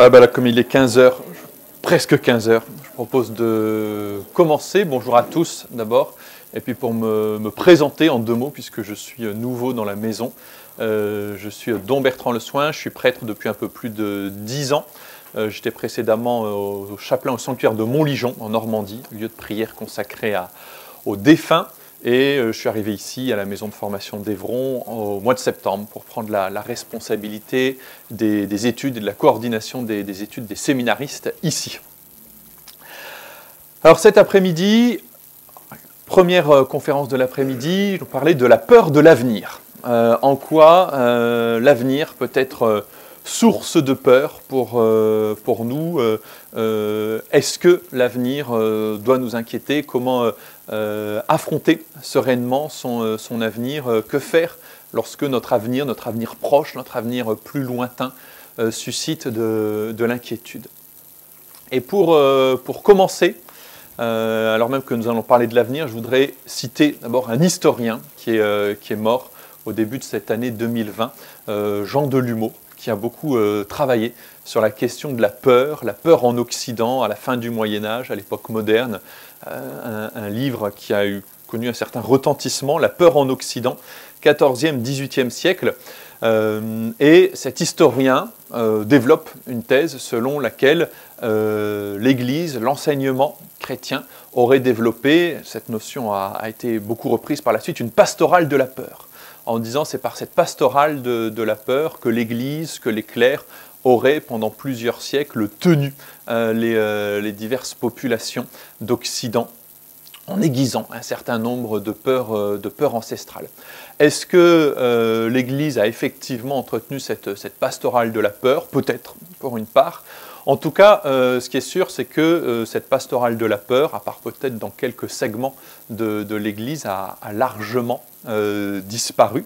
Ah bah comme il est 15h, presque 15h, je propose de commencer. Bonjour à tous d'abord. Et puis pour me, présenter en deux mots, puisque je suis nouveau dans la maison, euh, je suis Don Bertrand Le Soin, je suis prêtre depuis un peu plus de 10 ans. Euh, J'étais précédemment au chapelain au sanctuaire de Montligeon, en Normandie, lieu de prière consacré aux défunts. Et euh, je suis arrivé ici à la maison de formation d'Evron au mois de septembre pour prendre la, responsabilité des, des, études et de la coordination des, des études des séminaristes ici. Alors cet après-midi, première euh, conférence de l'après-midi, je vais parler de la peur de l'avenir. Euh, en quoi l'avenir peut être source de peur pour, pour nous Est-ce que l'avenir doit nous inquiéter? Comment affronter sereinement son, son avenir. Que faire lorsque notre avenir, notre avenir proche, notre avenir plus lointain suscite de, de l'inquiétude? Et pour, commencer, euh, alors même que nous allons parler de l'avenir, je voudrais citer d'abord un historien qui est, euh, mort au début de cette année 2020, euh, Jean Delumeau, qui a beaucoup travaillé sur la question de la peur, la peur en Occident à la fin du Moyen Âge, à l'époque moderne, un, un, livre qui a connu un certain retentissement, La peur en Occident, 14e, 18e siècle. Euh, et cet historien euh, développe une thèse selon laquelle euh, l'Église, l'enseignement chrétien aurait développé, cette notion a, été beaucoup reprise par la suite, une pastorale de la peur, en disant c'est par cette pastorale de la peur que l'Église, que les clercs auraient pendant plusieurs siècles tenu les, les diverses populations d'Occident en aiguisant un certain nombre de peurs, de peurs ancestrales. Est-ce que euh, l'Église a effectivement entretenu cette, cette, pastorale de la peur? Peut-être, pour une part. En tout cas, euh, ce qui est sûr, c'est que euh, cette pastorale de la peur, à part peut-être dans quelques segments de, de l'Église, a, largement euh, disparu.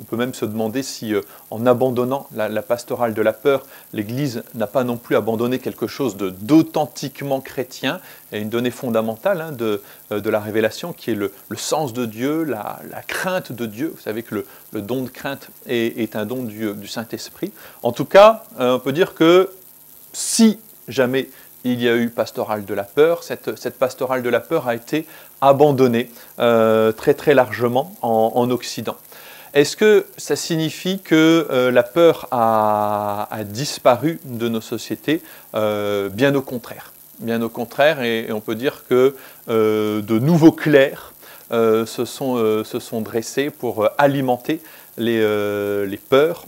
On peut même se demander si, euh, en abandonnant la, pastorale de la peur, l'Église n'a pas non plus abandonné quelque chose d'authentiquement chrétien et une donnée fondamentale hein, de, euh, de, la révélation qui est le, sens de Dieu, la, crainte de Dieu. Vous savez que le, don de crainte est, un don du, Saint-Esprit. En tout cas, euh, on peut dire que si jamais il y a eu pastorale de la peur, cette, pastorale de la peur a été abandonnée très largement en, en Occident. Est-ce que ça signifie que euh, la peur a, disparu de nos sociétés? Euh, Bien au contraire. Bien au contraire, et, on peut dire que euh, de nouveaux clercs se sont, dressés pour alimenter les, peurs.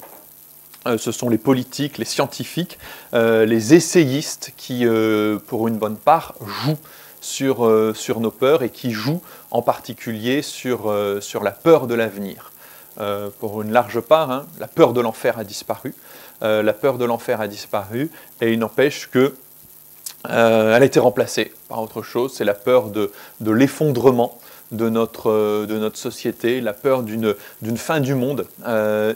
Ce sont les politiques, les scientifiques, les essayistes qui, pour une bonne part, jouent sur, nos peurs et qui jouent en particulier sur la peur de l'avenir. Euh, pour une large part, hein, la peur de l'enfer a disparu. Euh, la peur de l'enfer a disparu, et il n'empêche que euh, elle a été remplacée par autre chose. C'est la peur de, l'effondrement de notre, société, la peur d'une fin du monde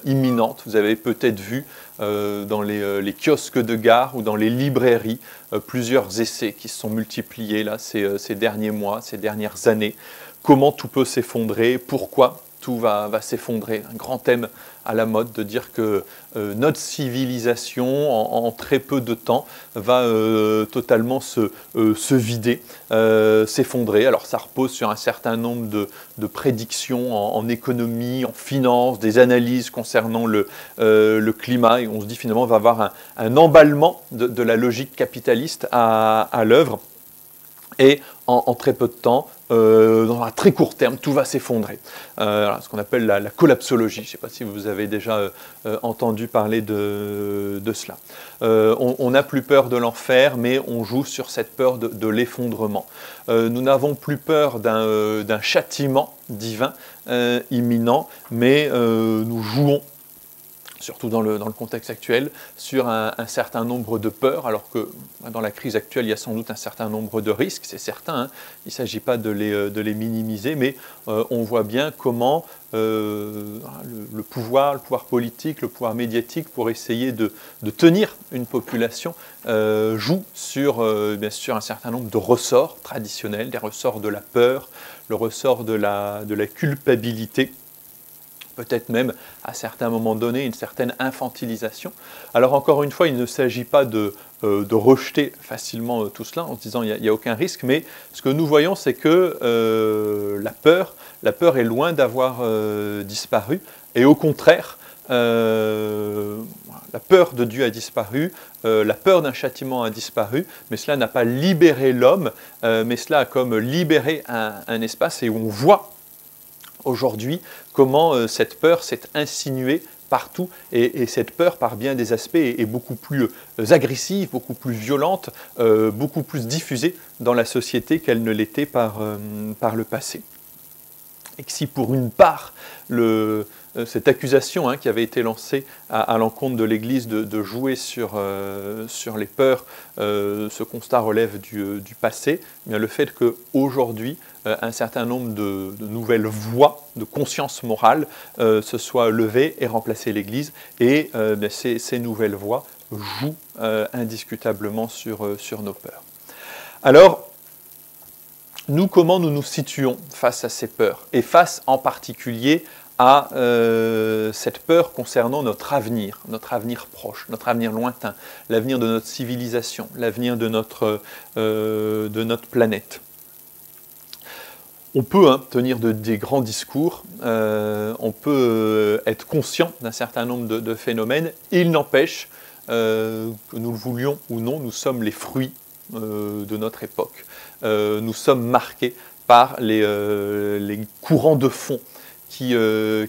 imminente. Vous avez peut-être vu dans les, kiosques de gare ou dans les librairies plusieurs essais qui se sont multipliés là, ces derniers mois, ces dernières années. Comment tout peut s'effondrer, pourquoi tout va, s'effondrer. Un grand thème à la mode de dire que euh, notre civilisation, en, très peu de temps, va euh, totalement se, euh, vider, s'effondrer. Alors ça repose sur un certain nombre de, prédictions en, économie, en finance, des analyses concernant le, climat, et on se dit finalement on va avoir un, emballement de, la logique capitaliste à, l'œuvre. Et en, très peu de temps, euh, dans un très court terme, tout va s'effondrer. Euh, ce qu'on appelle la, la, collapsologie. Je ne sais pas si vous avez déjà euh, entendu parler de, cela. Euh, on n'a plus peur de l'enfer, mais on joue sur cette peur de, l'effondrement. Euh, nous n'avons plus peur d'un euh, châtiment divin imminent, mais nous jouons surtout dans le, contexte actuel, sur un, certain nombre de peurs, alors que dans la crise actuelle, il y a sans doute un certain nombre de risques, c'est certain, hein. il ne s'agit pas de les, les, minimiser, mais euh, on voit bien comment euh, le, pouvoir, le pouvoir politique, le pouvoir médiatique, pour essayer de, tenir une population, euh, joue sur, euh, bien sûr, un certain nombre de ressorts traditionnels, des ressorts de la peur, le ressort de la culpabilité, peut-être même à certains moments donnés une certaine infantilisation. Alors encore une fois, il ne s'agit pas de, de rejeter facilement tout cela en se disant il n'y a, aucun risque, mais ce que nous voyons, c'est que la peur, la peur est loin d'avoir disparu, et au contraire, la peur de Dieu a disparu, la peur d'un châtiment a disparu, mais cela n'a pas libéré l'homme, mais cela a comme libéré un, un, espace et on voit aujourd'hui comment cette peur s'est insinuée partout, et, cette peur, par bien des aspects, est, beaucoup plus euh, agressive, beaucoup plus violente, euh, beaucoup plus diffusée dans la société qu'elle ne l'était par, euh, par le passé. Et que si pour une part, le, cette accusation hein, qui avait été lancée à, l'encontre de l'Église de, jouer sur, sur les peurs, ce constat relève du, du passé, mais le fait qu'aujourd'hui, euh, un certain nombre de, nouvelles voies de conscience morale euh, se soient levées et remplacé l'Église. Et euh, ben, ces, nouvelles voies jouent indiscutablement sur, sur nos peurs. Alors, nous, comment nous nous situons face à ces peurs? Et face en particulier à cette peur concernant notre avenir, notre avenir proche, notre avenir lointain, l'avenir de notre civilisation, l'avenir de, notre, de notre planète on peut hein, tenir des grands discours, euh, on peut euh, être conscient d'un certain nombre de, phénomènes, il n'empêche euh, que nous le voulions ou non, nous sommes les fruits de notre époque. nous sommes marqués par les, courants de fond qui,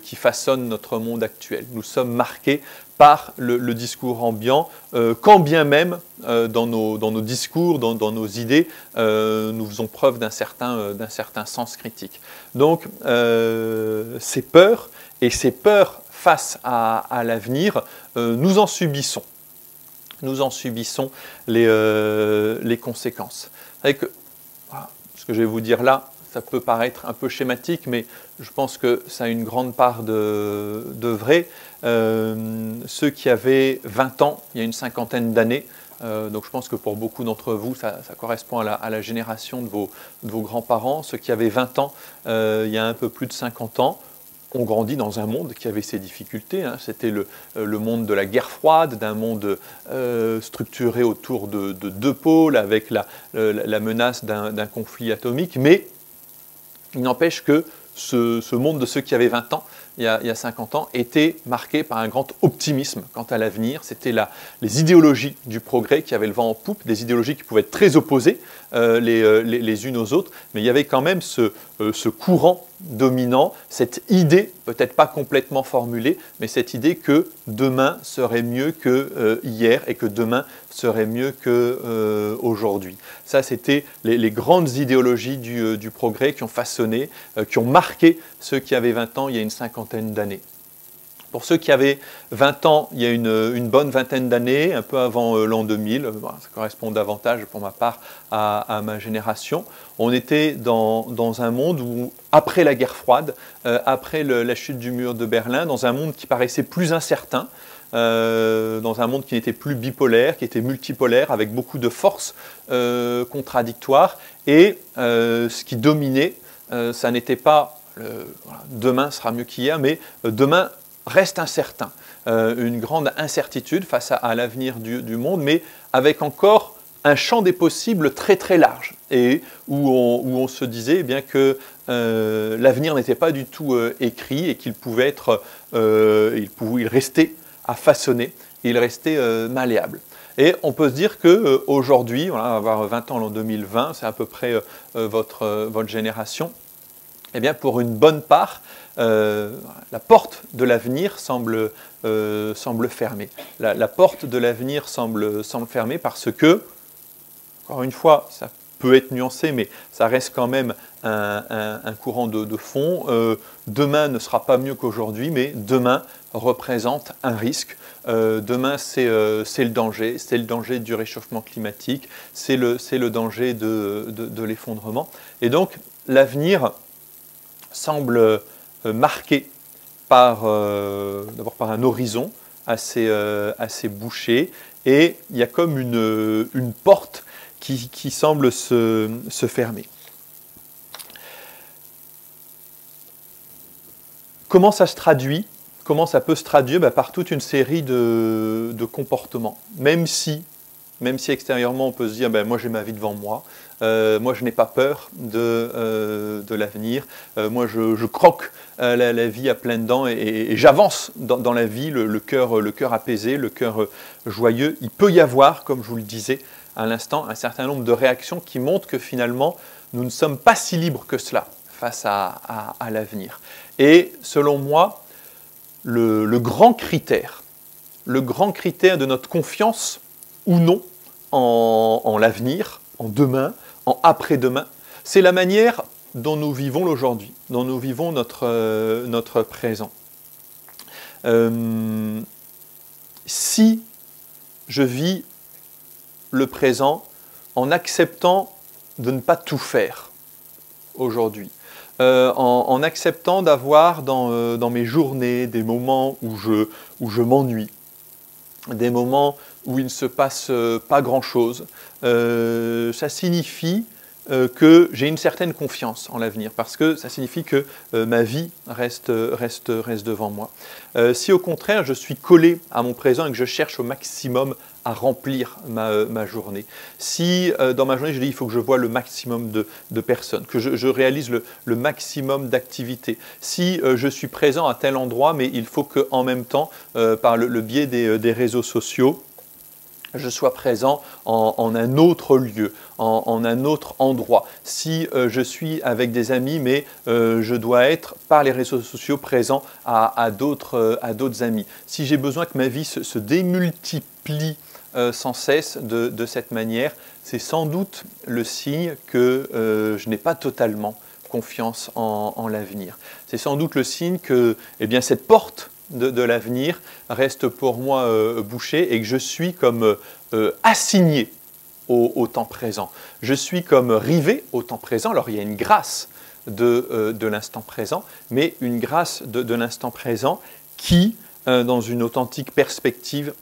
qui, façonnent notre monde actuel. Nous sommes marqués par le, discours ambiant, euh, quand bien même euh, dans, nos, discours, dans, nos idées, euh, nous faisons preuve d'un certain, sens critique. Donc ces peurs, et ces peurs face à, l'avenir, nous en subissons. Nous en subissons les, conséquences. Que, ce que je vais vous dire là, ça peut paraître un peu schématique, mais je pense que ça a une grande part de, vrai. Euh, ceux qui avaient 20 ans, il y a une cinquantaine d'années, euh, donc je pense que pour beaucoup d'entre vous, ça, correspond à la, génération de vos, grands-parents. Ceux qui avaient 20 ans, euh, il y a un peu plus de 50 ans, ont grandi dans un monde qui avait ses difficultés. Hein. C'était le, le, monde de la guerre froide, d'un monde structuré autour de, deux pôles, avec la, la menace d'un conflit atomique. Mais il n'empêche que ce, monde de ceux qui avaient 20 ans il y, a, 50 ans, était marqué par un grand optimisme quant à l'avenir. C'était les idéologies du progrès qui avaient le vent en poupe, des idéologies qui pouvaient être très opposées euh, euh, les, unes aux autres, mais il y avait quand même ce, euh, ce courant dominant, cette idée, peut-être pas complètement formulée, mais cette idée que demain serait mieux que hier et que demain serait mieux qu'aujourd'hui. Ça, c'était les, grandes idéologies du, du, progrès qui ont façonné, qui ont marqué ceux qui avaient 20 ans il y a une cinquantaine d'années. Pour ceux qui avaient 20 ans, il y a une, bonne vingtaine d'années, un peu avant euh, l'an 2000, euh, ça correspond davantage pour ma part à, ma génération, on était dans, un monde où, après la guerre froide, euh, après la chute du mur de Berlin, dans un monde qui paraissait plus incertain, dans un monde qui n'était plus bipolaire, qui était multipolaire, avec beaucoup de forces contradictoires, et ce qui dominait, ça n'était pas demain sera mieux qu'hier, mais demain reste incertain, euh, une grande incertitude face à, l'avenir du, monde, mais avec encore un champ des possibles très très large, et où on, se disait eh bien que euh, l'avenir n'était pas du tout euh, écrit et qu'il pouvait être, il, il restait à façonner, il restait malléable. Et on peut se dire qu'aujourd'hui, on va avoir 20 ans en 2020, c'est à peu près votre génération, eh bien pour une bonne part, euh, la porte de l'avenir semble, euh, semble fermée. La, porte de l'avenir semble, semble fermée parce que, encore une fois, ça peut être nuancé, mais ça reste quand même un, courant de, fond. Euh, demain ne sera pas mieux qu'aujourd'hui, mais demain représente un risque. demain, c'est le danger, c'est le danger du réchauffement climatique, c'est le, le danger de, de l'effondrement. Et donc, l'avenir semble euh, marqué par, euh, d'abord par un horizon assez, euh, assez bouché, et il y a comme une, une porte qui, qui semble se, se, fermer. Comment ça se traduit? Comment ça peut se traduire? Bah, Par toute une série de, de comportements. Même si même si extérieurement on peut se dire, ben, moi j'ai ma vie devant moi, euh, moi je n'ai pas peur de, euh, de l'avenir, euh, moi je, croque la, vie à pleines dents et, j'avance dans, la vie, le, cœur, le cœur apaisé, le cœur joyeux. Il peut y avoir, comme je vous le disais à l'instant, un certain nombre de réactions qui montrent que finalement nous ne sommes pas si libres que cela face à, l'avenir. Et selon moi, le, le grand critère, le grand critère de notre confiance ou non en, l'avenir, en demain, en après-demain. C'est la manière dont nous vivons l'aujourd'hui, dont nous vivons notre, euh, présent. Euh, si je vis le présent en acceptant de ne pas tout faire aujourd'hui, euh, en, acceptant d'avoir dans, mes journées des moments où je, m'ennuie, des moments où il ne se passe pas grand-chose, ça signifie euh, que j'ai une certaine confiance en l'avenir, parce que ça signifie que ma vie reste, reste, reste devant moi. si au contraire je suis collé à mon présent et que je cherche au maximum à remplir ma, journée. Si euh, dans ma journée, je dis il faut que je vois le maximum de, personnes, que je, réalise le, maximum d'activités. Si euh, je suis présent à tel endroit, mais il faut qu'en même temps, euh, par le, biais des, réseaux sociaux, je sois présent en, en un autre lieu, en, en, un autre endroit. Si je suis avec des amis, mais je dois être par les réseaux sociaux présent à, à d'autres amis. Si j'ai besoin que ma vie se, démultiplie euh, sans cesse de, cette manière, c'est sans doute le signe que euh, je n'ai pas totalement confiance en, l'avenir. C'est sans doute le signe que eh bien, cette porte de, l'avenir reste pour moi euh, bouchée et que je suis comme assigné au, temps présent. Je suis comme rivé au temps présent. Alors il y a une grâce de, l'instant présent, mais une grâce de l'instant présent qui, dans une authentique perspective,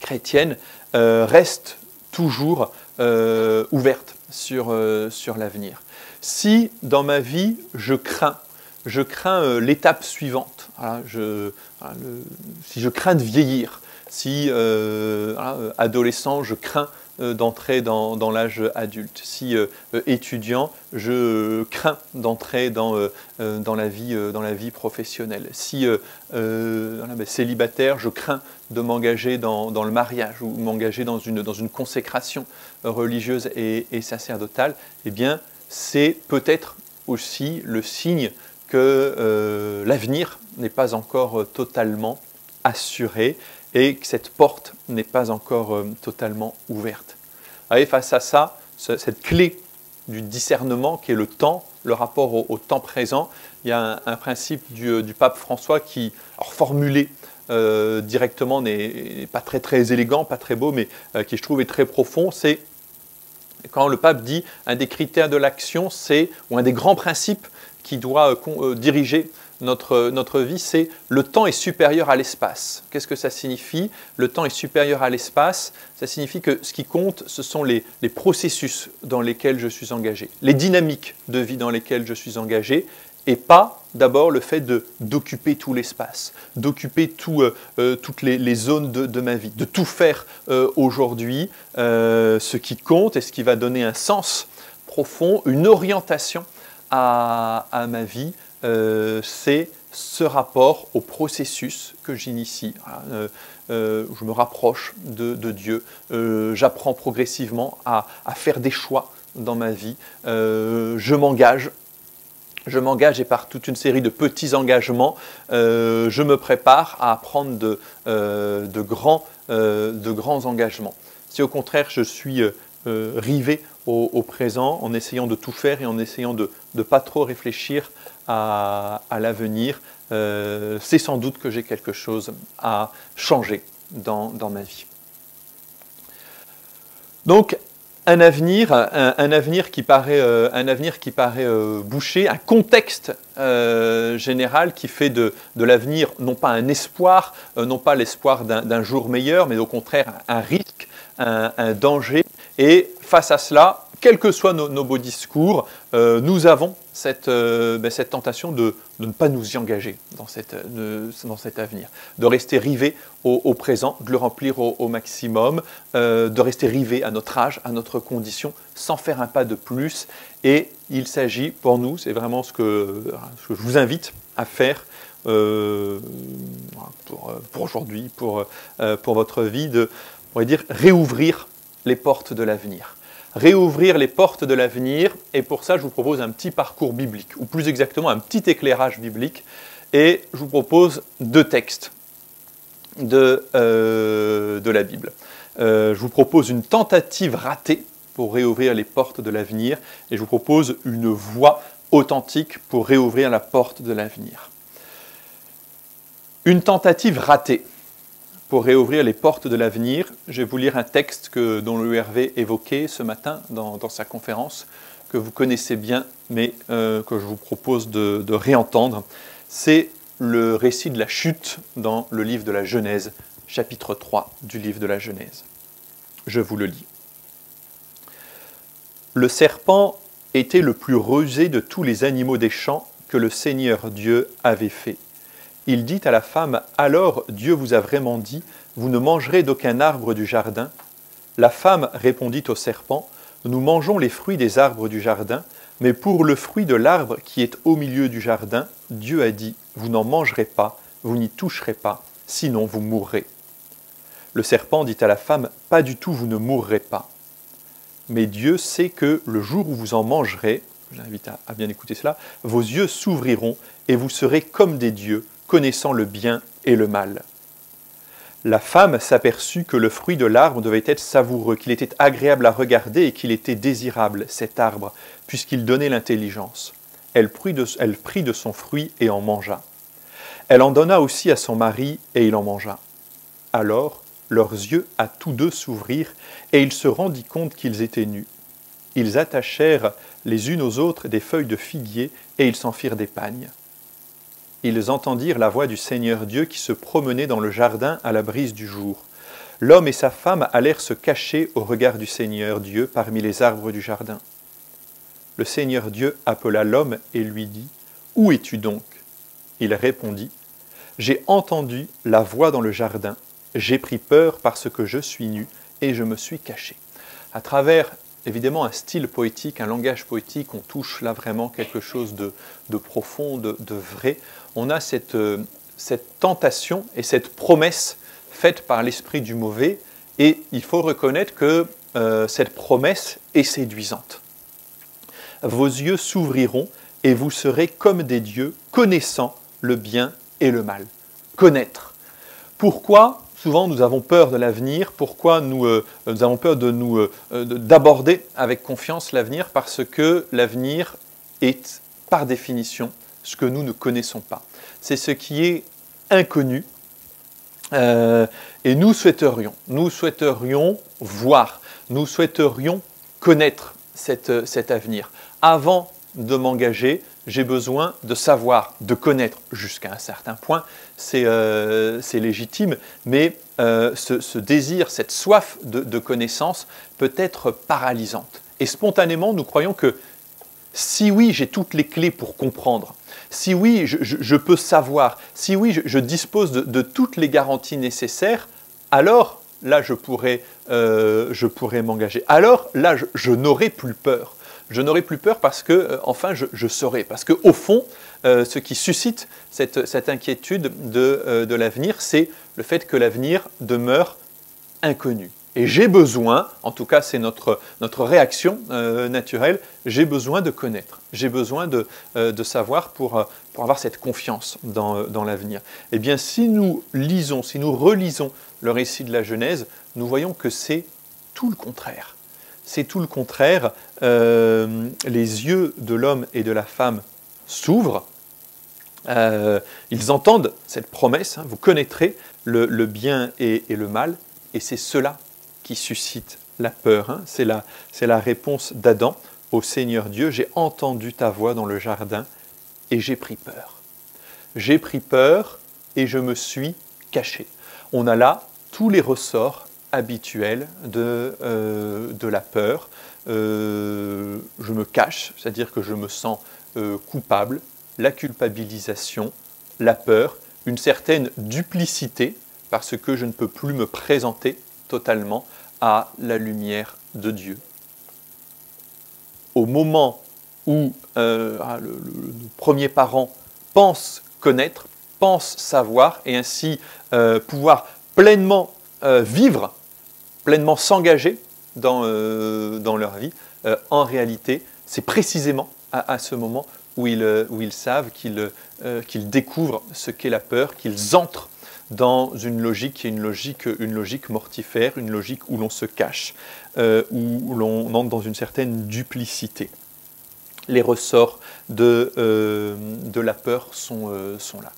chrétienne euh, reste toujours euh, ouverte euh, sur l'avenir. Si dans ma vie, je crains, je crains l'étape suivante, si je crains de vieillir, si adolescent, je crains euh, d'entrer dans, l'âge adulte. Si euh, euh, étudiant, je crains d'entrer dans, la vie, professionnelle. Si ben, célibataire, je crains de m'engager dans, le mariage ou m'engager dans une consécration religieuse et, sacerdotale, eh bien, c'est peut-être aussi le signe que l'avenir n'est pas encore totalement assuré et que cette porte n'est pas encore euh, totalement ouverte. Face à ça, cette clé du discernement qui est le temps, le rapport au, temps présent, il y a un, principe euh, du, pape François qui, formulé euh, directement, n'est pas très très élégant, pas très beau, mais qui je trouve est très profond, c'est quand le pape dit un des critères de l'action, c'est, ou un des grands principes qui doit diriger notre, notre vie, c'est le temps est supérieur à l'espace. Qu'est-ce que ça signifie? Le temps est supérieur à l'espace. Ça signifie que ce qui compte, ce sont les, les, processus dans lesquels je suis engagé, les dynamiques de vie dans lesquelles je suis engagé, et pas d'abord le fait d'occuper tout l'espace, d'occuper tout, euh, euh, toutes les, les zones de, de, ma vie, de tout faire euh, aujourd'hui, ce qui compte et ce qui va donner un sens profond, une orientation à, ma vie, euh, c'est ce rapport au processus que j'initie. Euh, euh, je me rapproche de, Dieu, j'apprends progressivement à, faire des choix dans ma vie, je m'engage. Je m'engage et par toute une série de petits engagements, je me prépare à prendre de, de, grands, de grands engagements. Si au contraire je suis rivé au, présent en essayant de tout faire et en essayant de ne pas trop réfléchir à, l'avenir, euh, c'est sans doute que j'ai quelque chose à changer dans, ma vie. Donc, un avenir, un, qui paraît, un euh, euh, bouché, un contexte général qui fait de, l'avenir non pas un espoir, non pas l'espoir d'un jour meilleur, mais au contraire un risque, un, danger. Et face à cela, quels que soient nos, beaux discours, euh, nous avons cette, euh, ben, tentation de, ne pas nous y engager dans, cette, dans cet avenir, de rester rivés au, présent, de le remplir au, maximum, de rester rivés à notre âge, à notre condition, sans faire un pas de plus. Et il s'agit pour nous, c'est vraiment ce que, je vous invite à faire pour, aujourd'hui, pour, pour votre vie, de réouvrir les portes de l'avenir. Réouvrir les portes de l'avenir, et pour ça, je vous propose un petit parcours biblique, ou plus exactement un petit éclairage biblique, et je vous propose deux textes de, euh, la Bible. Euh, je vous propose une tentative ratée pour réouvrir les portes de l'avenir, et je vous propose une voie authentique pour réouvrir la porte de l'avenir. Une tentative ratée pour réouvrir les portes de l'avenir. Je vais vous lire un texte que, dont l'URV évoquait ce matin dans, sa conférence, que vous connaissez bien, mais euh, que je vous propose de, de réentendre. C'est le récit de la chute dans le livre de la Genèse, chapitre 3 du livre de la Genèse. Je vous le lis. Le serpent était le plus rusé de tous les animaux des champs que le Seigneur Dieu avait fait il dit à la femme, Alors Dieu vous a vraiment dit, vous ne mangerez d'aucun arbre du jardin? La femme répondit au serpent, Nous mangeons les fruits des arbres du jardin, mais pour le fruit de l'arbre qui est au milieu du jardin, Dieu a dit, Vous n'en mangerez pas, vous n'y toucherez pas, sinon vous mourrez. Le serpent dit à la femme, Pas du tout, vous ne mourrez pas. Mais Dieu sait que le jour où vous en mangerez, j'invite à, à bien écouter cela, vos yeux s'ouvriront et vous serez comme des dieux, connaissant le bien et le mal. La femme s'aperçut que le fruit de l'arbre devait être savoureux, qu'il était agréable à regarder et qu'il était désirable, cet arbre, puisqu'il donnait l'intelligence. Elle elle prit de son fruit et en mangea. Elle en donna aussi à son mari et il en mangea. Alors leurs yeux à tous deux s'ouvrirent et il se rendit compte qu'ils étaient nus. Ils attachèrent les unes aux autres des feuilles de figuier et ils s'en firent des pagnes ils entendirent la voix du Seigneur Dieu qui se promenait dans le jardin à la brise du jour. L'homme et sa femme allèrent se cacher au regard du Seigneur Dieu parmi les arbres du jardin. Le Seigneur Dieu appela l'homme et lui dit, Où es-tu donc? Il répondit, J'ai entendu la voix dans le jardin, j'ai pris peur parce que je suis nu et je me suis caché. À travers évidemment un style poétique, un langage poétique, on touche là vraiment quelque chose de, profond, de, vrai. On a cette, euh, cette, tentation et cette promesse faite par l'esprit du mauvais, et il faut reconnaître que euh, cette promesse est séduisante. Vos yeux s'ouvriront et vous serez comme des dieux, connaissant le bien et le mal. Connaître. Pourquoi souvent nous avons peur de l'avenir. Pourquoi nous, euh, avons peur de nous d'aborder avec confiance l'avenir Parce que l'avenir est par définition ce que nous ne connaissons pas. C'est ce qui est inconnu. Euh, et nous souhaiterions, nous souhaiterions voir, nous souhaiterions connaître cette, cet avenir. Avant de m'engager, j'ai besoin de savoir, de connaître jusqu'à un certain point, c'est euh, légitime, mais euh, ce, désir, cette soif de, connaissance peut être paralysante. Et spontanément, nous croyons que si oui, j'ai toutes les clés pour comprendre, si oui, je, peux savoir, si oui, je, dispose de, toutes les garanties nécessaires, alors là, je pourrais, euh, pourrais m'engager. Alors là, je n'aurai plus peur je n'aurai plus peur parce que, euh, enfin, je, saurai. Parce qu'au fond, euh, ce qui suscite cette, inquiétude de, l'avenir, c'est le fait que l'avenir demeure inconnu. Et j'ai besoin, en tout cas c'est notre, notre réaction naturelle, j'ai besoin de connaître, j'ai besoin de, savoir pour, pour, avoir cette confiance dans, dans l'avenir. Eh bien si nous lisons, si nous relisons le récit de la Genèse, nous voyons que c'est tout le contraire c'est tout le contraire. Euh, les yeux de l'homme et de la femme s'ouvrent. Euh, ils entendent cette promesse, hein, vous connaîtrez le, bien et, le mal, et c'est cela suscite la peur. Hein. C'est la, la réponse d'Adam au Seigneur Dieu, j'ai entendu ta voix dans le jardin et j'ai pris peur. J'ai pris peur et je me suis caché. On a là tous les ressorts habituelle de, de la peur. je me cache, c'est-à-dire que je me sens coupable, la culpabilisation, la peur, une certaine duplicité, parce que je ne peux plus me présenter totalement à la lumière de Dieu. Au moment où euh, ah, le, premier parent pense connaître, pense savoir, et ainsi euh, pouvoir pleinement euh, vivre, pleinement s'engager dans, dans, leur vie, en réalité, c'est précisément à, ce moment où ils savent qu'ils découvrent ce qu'est la peur, qu'ils entrent dans une logique qui est une logique, une logique mortifère, une logique où l'on se cache, euh, où l'on entre dans une certaine duplicité. Les ressorts de, euh, de la peur sont, euh, sont, là.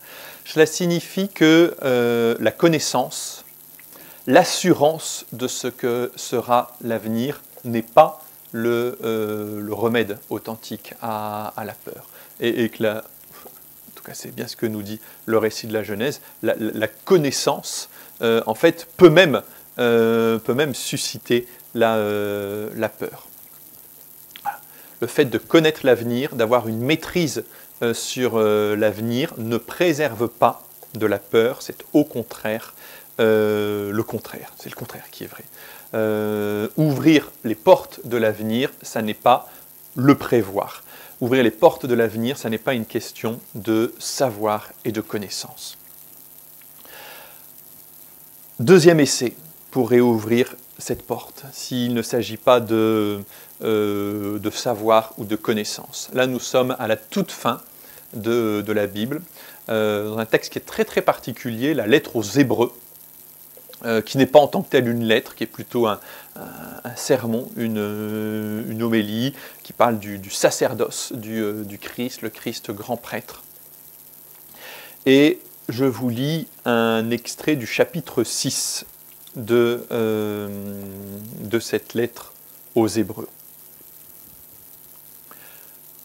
Cela signifie que la connaissance, l'assurance de ce que sera l'avenir n'est pas le, le, remède authentique à, à la peur. Et, que la, c'est bien ce que nous dit le récit de la Genèse, la, connaissance, euh, en fait, peut même, euh, susciter la, euh, la peur. Le fait de connaître l'avenir, d'avoir une maîtrise sur l'avenir, ne préserve pas de la peur, c'est au contraire le contraire, c'est le contraire qui est vrai. ouvrir les portes de l'avenir, ça n'est pas le prévoir. Ouvrir les portes de l'avenir, ça n'est pas une question de savoir et de connaissance. Deuxième essai pour réouvrir cette porte, s'il ne s'agit pas de, euh, de, savoir ou de connaissance. Là, nous sommes à la toute fin de, la Bible, euh, dans un texte qui est très très particulier, la lettre aux Hébreux, euh, qui n'est pas en tant que telle une lettre, qui est plutôt un, sermon, une, homélie, qui parle du, sacerdoce euh, du, Christ, le Christ grand prêtre. Et je vous lis un extrait du chapitre 6 de, euh, de cette lettre aux Hébreux.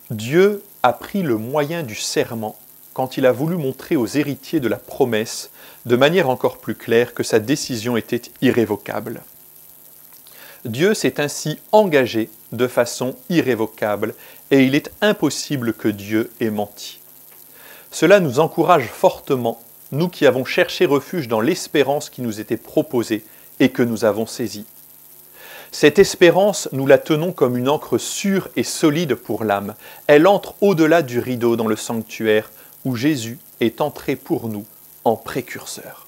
Dieu a pris le moyen du serment quand il a voulu montrer aux héritiers de la promesse, de manière encore plus claire, que sa décision était irrévocable. Dieu s'est ainsi engagé de façon irrévocable, et il est impossible que Dieu ait menti. Cela nous encourage fortement, nous qui avons cherché refuge dans l'espérance qui nous était proposée et que nous avons saisie. Cette espérance, nous la tenons comme une encre sûre et solide pour l'âme. Elle entre au-delà du rideau dans le sanctuaire, où Jésus est entré pour nous en précurseur.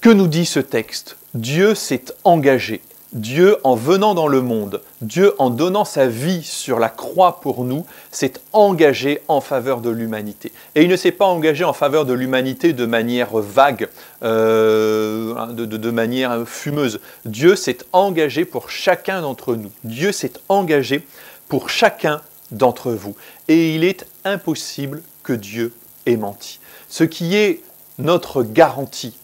Que nous dit ce texte? Dieu s'est engagé. Dieu, en venant dans le monde, Dieu, en donnant sa vie sur la croix pour nous, s'est engagé en faveur de l'humanité. Et il ne s'est pas engagé en faveur de l'humanité de manière vague, euh, de, de manière fumeuse. Dieu s'est engagé pour chacun d'entre nous. Dieu s'est engagé pour chacun d'entre vous. Et il est impossible que Dieu ait menti. Ce qui est notre garantie,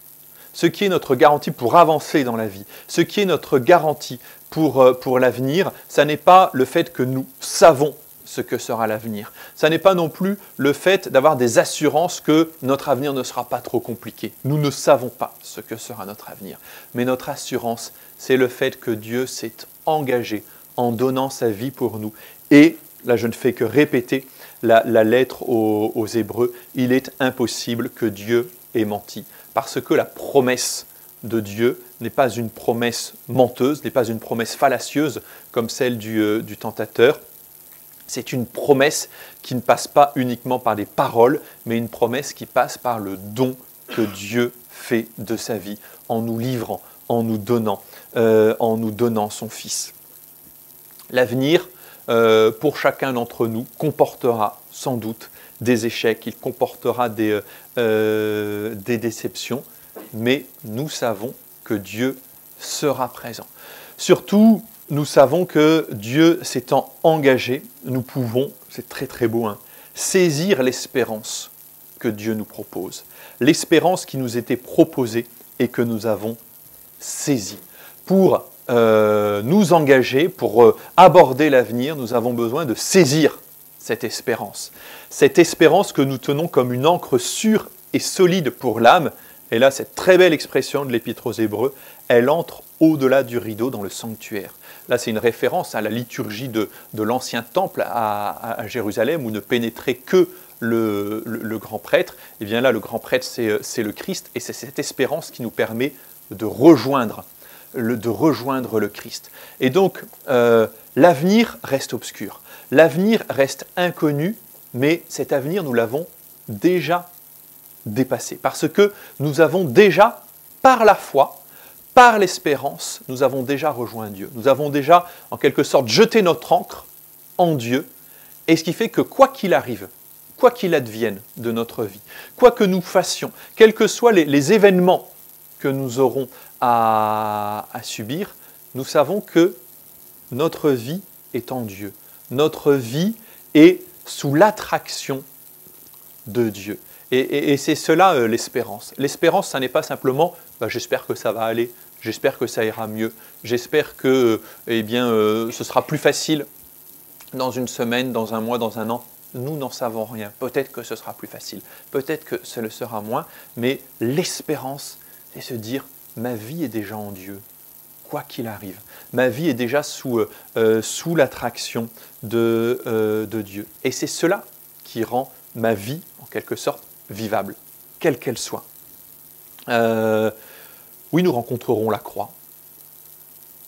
ce qui est notre garantie pour avancer dans la vie, ce qui est notre garantie pour, euh, pour l'avenir, ça n'est pas le fait que nous savons ce que sera l'avenir. Ça n'est pas non plus le fait d'avoir des assurances que notre avenir ne sera pas trop compliqué. Nous ne savons pas ce que sera notre avenir. Mais notre assurance, c'est le fait que Dieu s'est engagé en donnant sa vie pour nous. Et, là je ne fais que répéter la, lettre aux, Hébreux, il est impossible que Dieu ait menti. Parce que la promesse de Dieu n'est pas une promesse menteuse, n'est pas une promesse fallacieuse comme celle du, euh, du tentateur. C'est une promesse qui ne passe pas uniquement par des paroles, mais une promesse qui passe par le don que Dieu fait de sa vie en nous livrant, en nous donnant, euh, en nous donnant son Fils. L'avenir, euh, pour chacun d'entre nous, comportera sans doute des échecs, il comportera des, euh, des déceptions, mais nous savons que Dieu sera présent. Surtout, nous savons que Dieu s'étant engagé, nous pouvons, c'est très très beau, hein, saisir l'espérance que Dieu nous propose, l'espérance qui nous était proposée et que nous avons saisie. Pour euh, nous engager, pour euh, aborder l'avenir, nous avons besoin de saisir cette espérance. Cette espérance que nous tenons comme une encre sûre et solide pour l'âme. Et là, cette très belle expression de l'Épître aux Hébreux, elle entre au-delà du rideau dans le sanctuaire. Là, c'est une référence à la liturgie de, l'ancien temple à, Jérusalem où ne pénétrait que le, grand prêtre. Et eh bien là, le grand prêtre, c'est le Christ et c'est cette espérance qui nous permet de rejoindre de rejoindre le Christ. Et donc, euh, l'avenir reste obscur. L'avenir reste inconnu, mais cet avenir, nous l'avons déjà dépassé. Parce que nous avons déjà, par la foi, par l'espérance, nous avons déjà rejoint Dieu. Nous avons déjà, en quelque sorte, jeté notre encre en Dieu. Et ce qui fait que quoi qu'il arrive, quoi qu'il advienne de notre vie, quoi que nous fassions, quels que soient les, événements que nous aurons à, subir, nous savons que notre vie est en Dieu. Notre vie est sous l'attraction de Dieu. Et, c'est cela euh, l'espérance. L'espérance, ça n'est pas simplement bah, j'espère que ça va aller, j'espère que ça ira mieux, j'espère que euh, eh bien, euh, ce sera plus facile dans une semaine, dans un mois, dans un an. Nous n'en savons rien. Peut-être que ce sera plus facile, peut-être que ce le sera moins, mais l'espérance, c'est se dire ma vie est déjà en Dieu, quoi qu'il arrive. Ma vie est déjà sous, sous l'attraction de, de Dieu. Et c'est cela qui rend ma vie, en quelque sorte, vivable, quelle qu'elle soit. Euh, oui, nous rencontrerons la croix.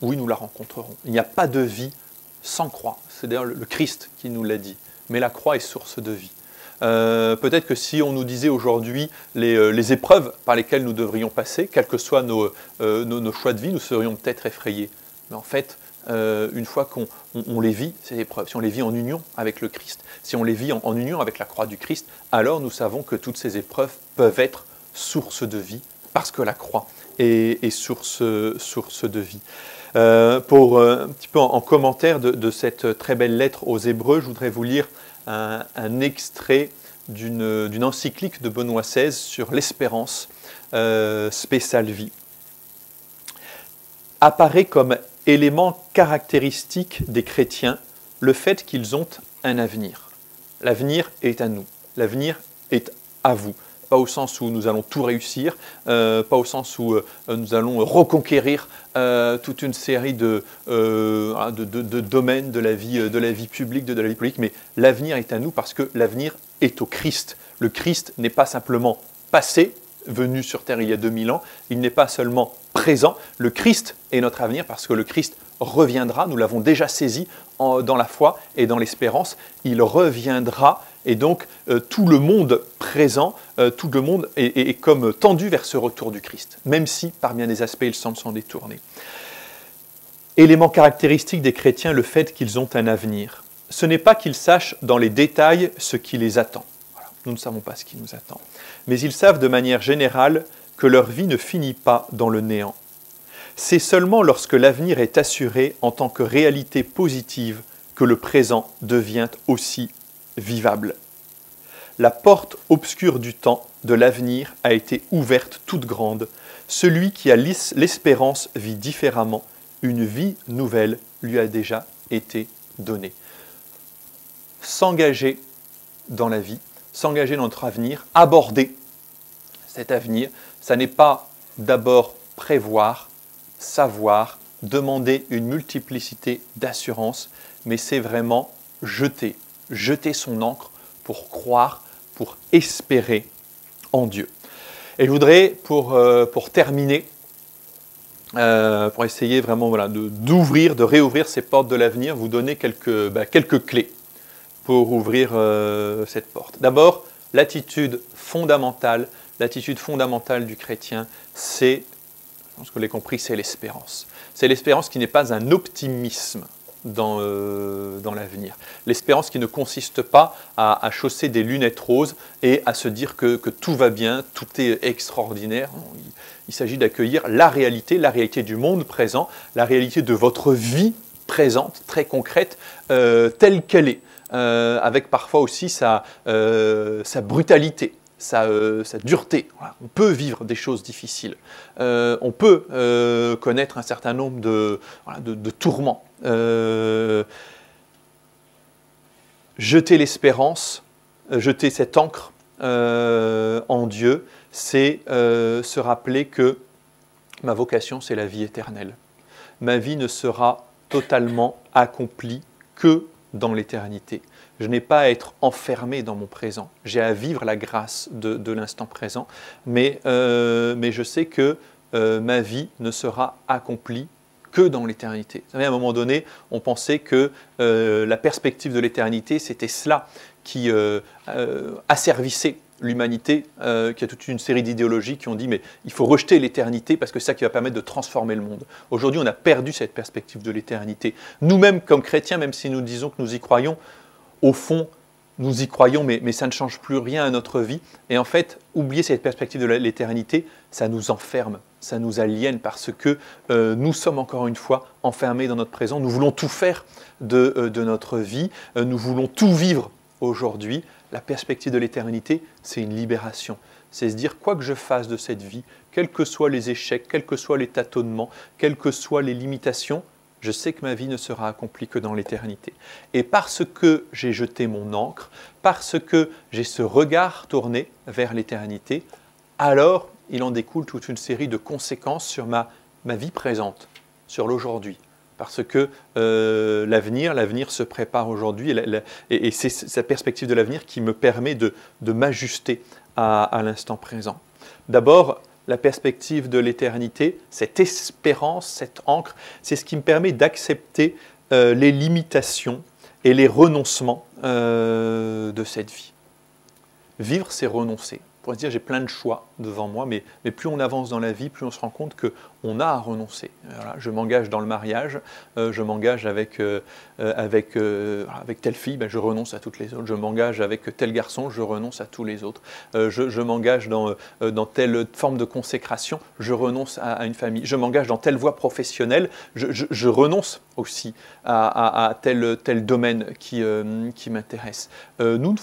Oui, nous la rencontrerons. Il n'y a pas de vie sans croix. C'est d'ailleurs le Christ qui nous l'a dit. Mais la croix est source de vie. Euh, peut-être que si on nous disait aujourd'hui euh, les, épreuves par lesquelles nous devrions passer, quels que soient nos, nos choix de vie, nous serions peut-être effrayés. Mais en fait, euh, une fois qu'on les vit, ces épreuves, si on les vit en union avec le Christ, si on les vit en, union avec la croix du Christ, alors nous savons que toutes ces épreuves peuvent être source de vie, parce que la croix est, source, source, de vie. Euh, pour euh, un petit peu en, commentaire de, cette très belle lettre aux Hébreux, je voudrais vous lire un, extrait d'une encyclique de Benoît XVI sur l'espérance spéciale vie. Apparaît comme élément caractéristique des chrétiens le fait qu'ils ont un avenir. L'avenir est à nous, l'avenir est à vous. Pas au sens où nous allons tout réussir, euh, pas au sens où euh, nous allons reconquérir euh, toute une série de, domaines de la, vie, publique, de, de la vie politique, mais l'avenir est à nous parce que l'avenir est au Christ. Le Christ n'est pas simplement passé, venu sur terre il y a 2000 ans, il n'est pas seulement présent, le Christ est notre avenir parce que le Christ reviendra, nous l'avons déjà saisi dans la foi et dans l'espérance, il reviendra et donc euh, tout le monde présent, euh, tout le monde est, comme tendu vers ce retour du Christ, même si par bien des aspects il semble s'en détourner. Élément caractéristique des chrétiens, le fait qu'ils ont un avenir. Ce n'est pas qu'ils sachent dans les détails ce qui les attend. nous ne savons pas ce qui nous attend mais ils savent de manière générale que leur vie ne finit pas dans le néant. C'est seulement lorsque l'avenir est assuré en tant que réalité positive que le présent devient aussi vivable. La porte obscure du temps, de l'avenir, a été ouverte toute grande. Celui qui a l'espérance vit différemment. Une vie nouvelle lui a déjà été donnée. S'engager dans la vie, s'engager dans notre avenir, aborder cet avenir, ça n'est pas d'abord prévoir, savoir, demander une multiplicité d'assurances, mais c'est vraiment jeter, jeter son encre pour croire, pour espérer en Dieu. Et je voudrais, pour, euh, terminer, euh, pour essayer vraiment d'ouvrir, de, réouvrir ces portes de l'avenir, vous donner quelques, bah, quelques clés pour ouvrir euh, cette porte. D'abord, l'attitude fondamentale, l'attitude fondamentale du chrétien, c'est, je l'avez compris, c'est l'espérance. C'est l'espérance qui n'est pas un optimisme dans, euh, l'avenir. L'espérance qui ne consiste pas à, chausser des lunettes roses et à se dire que, tout va bien, tout est extraordinaire. Il, s'agit d'accueillir la réalité, la réalité du monde présent, la réalité de votre vie présente, très concrète, euh, telle qu'elle est. Euh, avec parfois aussi sa, brutalité, sa, euh, dureté. On peut vivre des choses difficiles. on peut connaître un certain nombre de, de tourments. jeter l'espérance, jeter cette encre en Dieu, c'est se rappeler que Ma vocation, c'est la vie éternelle. Ma vie ne sera totalement accomplie que dans l'éternité. Je n'ai pas à être enfermé dans mon présent. J'ai à vivre la grâce de, l'instant présent, mais, euh, mais, je sais que euh, ma vie ne sera accomplie que dans l'éternité. Vous savez, à un moment donné, on pensait que euh, la perspective de l'éternité, c'était cela qui asservissait l'humanité, euh, qui a toute une série d'idéologies qui ont dit mais il faut rejeter l'éternité parce que c'est ça qui va permettre de transformer le monde. Aujourd'hui, on a perdu cette perspective de l'éternité. Nous-mêmes, comme chrétiens, même si nous disons que nous y croyons, au fond, nous y croyons, mais, mais, ça ne change plus rien à notre vie. Et en fait, oublier cette perspective de l'éternité, ça nous enferme, ça nous aliène parce que euh, nous sommes encore une fois enfermés dans notre présent. Nous voulons tout faire de, euh, de notre vie, nous voulons tout vivre aujourd'hui, la perspective de l'éternité, c'est une libération. C'est se dire, quoi que je fasse de cette vie, quels que soient les échecs, quels que soient les tâtonnements, quelles que soient les limitations, je sais que ma vie ne sera accomplie que dans l'éternité. Et parce que j'ai jeté mon encre, parce que j'ai ce regard tourné vers l'éternité, alors il en découle toute une série de conséquences sur ma, ma vie présente, sur l'aujourd'hui parce que euh, l'avenir, l'avenir se prépare aujourd'hui, et, c'est sa perspective de l'avenir qui me permet de, m'ajuster à, l'instant présent. D'abord, la perspective de l'éternité, cette espérance, cette encre, c'est ce qui me permet d'accepter euh, les limitations et les renoncements euh, de cette vie. Vivre, c'est renoncer pourrait se dire j'ai plein de choix devant moi, mais, mais, plus on avance dans la vie, plus on se rend compte qu'on a à renoncer. je m'engage dans le mariage, euh, je m'engage avec, euh, euh, avec, avec telle fille, ben, je renonce à toutes les autres. Je m'engage avec tel garçon, je renonce à tous les autres. je, m'engage dans, dans telle forme de consécration, je renonce à, une famille. Je m'engage dans telle voie professionnelle, je, renonce aussi à, à, tel, tel domaine qui, qui m'intéresse. nous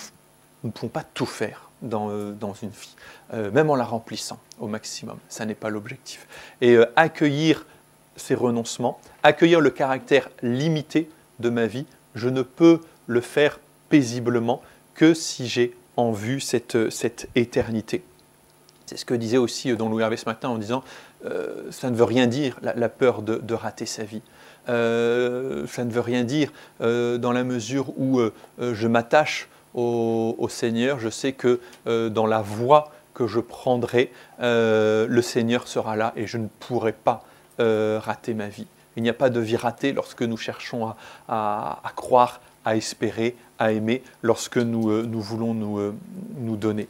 ne pouvons pas tout faire euh, dans, une vie, euh, même en la remplissant au maximum. Ça n'est pas l'objectif. Et euh, accueillir ces renoncements, accueillir le caractère limité de ma vie, je ne peux le faire paisiblement que si j'ai en vue cette, éternité. C'est ce que disait aussi Don Louis Hervé ce matin en disant ça ne veut rien dire la, peur de, rater sa vie. ça ne veut rien dire dans la mesure où je m'attache au, Seigneur, je sais que euh, dans la voie que je prendrai, euh, le Seigneur sera là et je ne pourrai pas euh, rater ma vie. Il n'y a pas de vie ratée lorsque nous cherchons à, croire, à espérer, à aimer, lorsque nous, voulons nous, donner.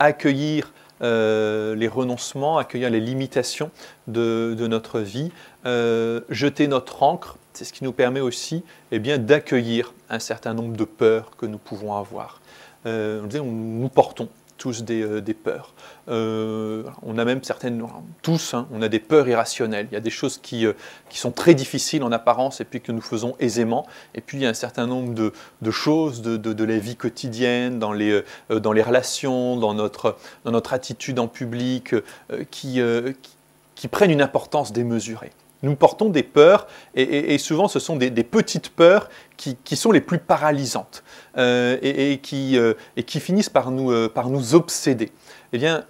accueillir les renoncements, accueillir les limitations de, de notre vie, jeter notre encre c'est ce qui nous permet aussi eh bien, d'accueillir un certain nombre de peurs que nous pouvons avoir. Euh, nous portons tous des, euh, peurs. Euh, on a même certaines, tous, hein, on a des peurs irrationnelles. Il y a des choses qui, qui, sont très difficiles en apparence et puis que nous faisons aisément. Et puis il y a un certain nombre de, choses de, la vie quotidienne, dans les, dans les relations, dans notre, dans notre attitude en public, qui, qui prennent une importance démesurée. Nous portons des peurs, et, souvent ce sont des, petites peurs qui, sont les plus paralysantes euh, et, qui, euh, et, qui, finissent par nous, euh, par nous obséder. Eh bien,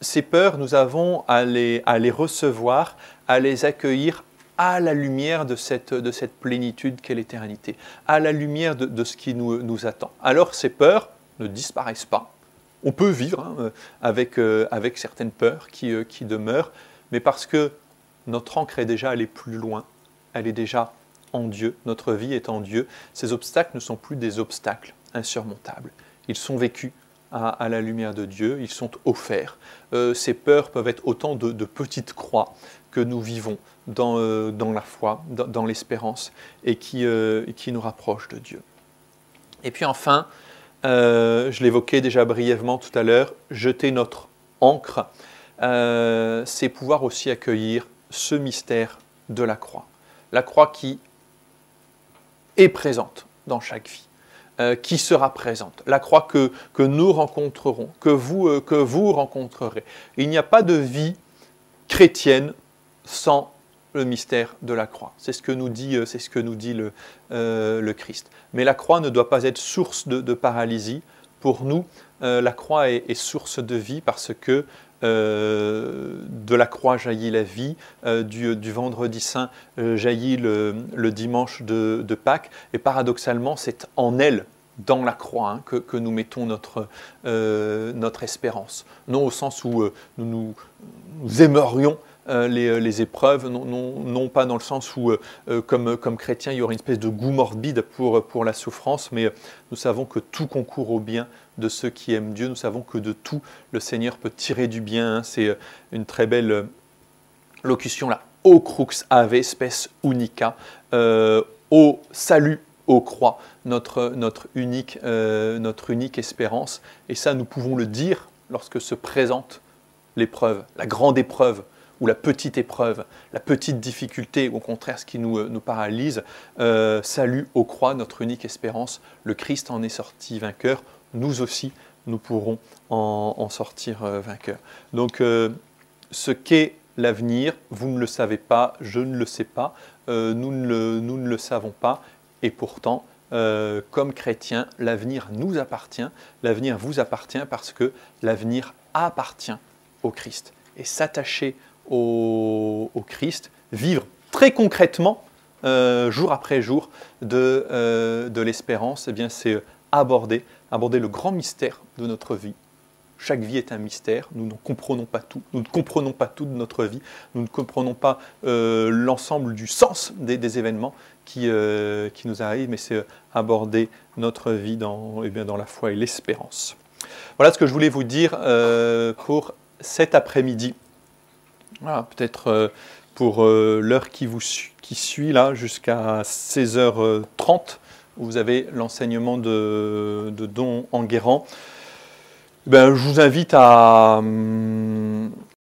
ces peurs, nous avons à les, à les recevoir, à les accueillir à la lumière de cette, de cette plénitude qu'est l'éternité, à la lumière de, ce qui nous, nous, attend. Alors ces peurs ne disparaissent pas. On peut vivre hein, avec, avec certaines peurs qui, qui demeurent, mais parce que notre encre est déjà allée plus loin, elle est déjà en Dieu, notre vie est en Dieu. Ces obstacles ne sont plus des obstacles insurmontables. Ils sont vécus à, la lumière de Dieu, ils sont offerts. Euh, ces peurs peuvent être autant de, petites croix que nous vivons dans, euh, dans la foi, dans, l'espérance, et qui, euh, qui, nous rapprochent de Dieu. Et puis enfin, je l'évoquais déjà brièvement tout à l'heure, jeter notre encre, c'est pouvoir aussi accueillir ce mystère de la croix. La croix qui est présente dans chaque vie, euh, qui sera présente. La croix que, que nous rencontrerons, que vous, euh, que vous rencontrerez. Il n'y a pas de vie chrétienne sans le mystère de la croix. C'est ce que nous dit, euh, c'est ce que nous dit le, le, Christ. Mais la croix ne doit pas être source de, paralysie. Pour nous, la croix est, est, source de vie parce que de la croix jaillit la vie, du, vendredi saint jaillit le, dimanche de, Pâques, et paradoxalement, c'est en elle dans la croix hein, que, nous mettons notre, notre espérance. Non au sens où nous, nous, aimerions les, épreuves, non, pas dans le sens où, comme, comme chrétien, il y aurait une espèce de goût morbide pour, la souffrance, mais nous savons que tout concourt au bien de ceux qui aiment Dieu. Nous savons que de tout, le Seigneur peut tirer du bien. C'est une très belle locution là. Au crux ave spes unica, au salut aux croix, notre, unique, euh, notre unique espérance. Et ça, nous pouvons le dire lorsque se présente l'épreuve, la grande épreuve ou la petite épreuve, la petite difficulté, ou au contraire ce qui nous, euh, nous paralyse. Euh, salut aux croix, notre unique espérance. Le Christ en est sorti vainqueur. Nous aussi, nous pourrons en, sortir vainqueurs. Donc, ce qu'est l'avenir, vous ne le savez pas, je ne le sais pas, nous, ne le, nous ne le savons pas. Et pourtant, euh, comme chrétiens, l'avenir nous appartient, l'avenir vous appartient parce que l'avenir appartient au Christ. Et s'attacher au, Christ, vivre très concrètement, euh, jour après jour, de, euh, l'espérance, eh bien c'est aborder, aborder le grand mystère de notre vie, chaque vie est un mystère, nous ne comprenons pas tout, nous ne comprenons pas tout de notre vie, nous ne comprenons pas euh, l'ensemble du sens des, événements qui, euh, qui, nous arrivent, mais c'est euh, aborder notre vie dans, eh bien, dans la foi et l'espérance. Voilà ce que je voulais vous dire pour cet après-midi. Peut-être pour l'heure qui, vous, qui suit, là, jusqu'à 16h30, vous avez l'enseignement de, Don Enguerrand. Ben, je vous invite à, hum,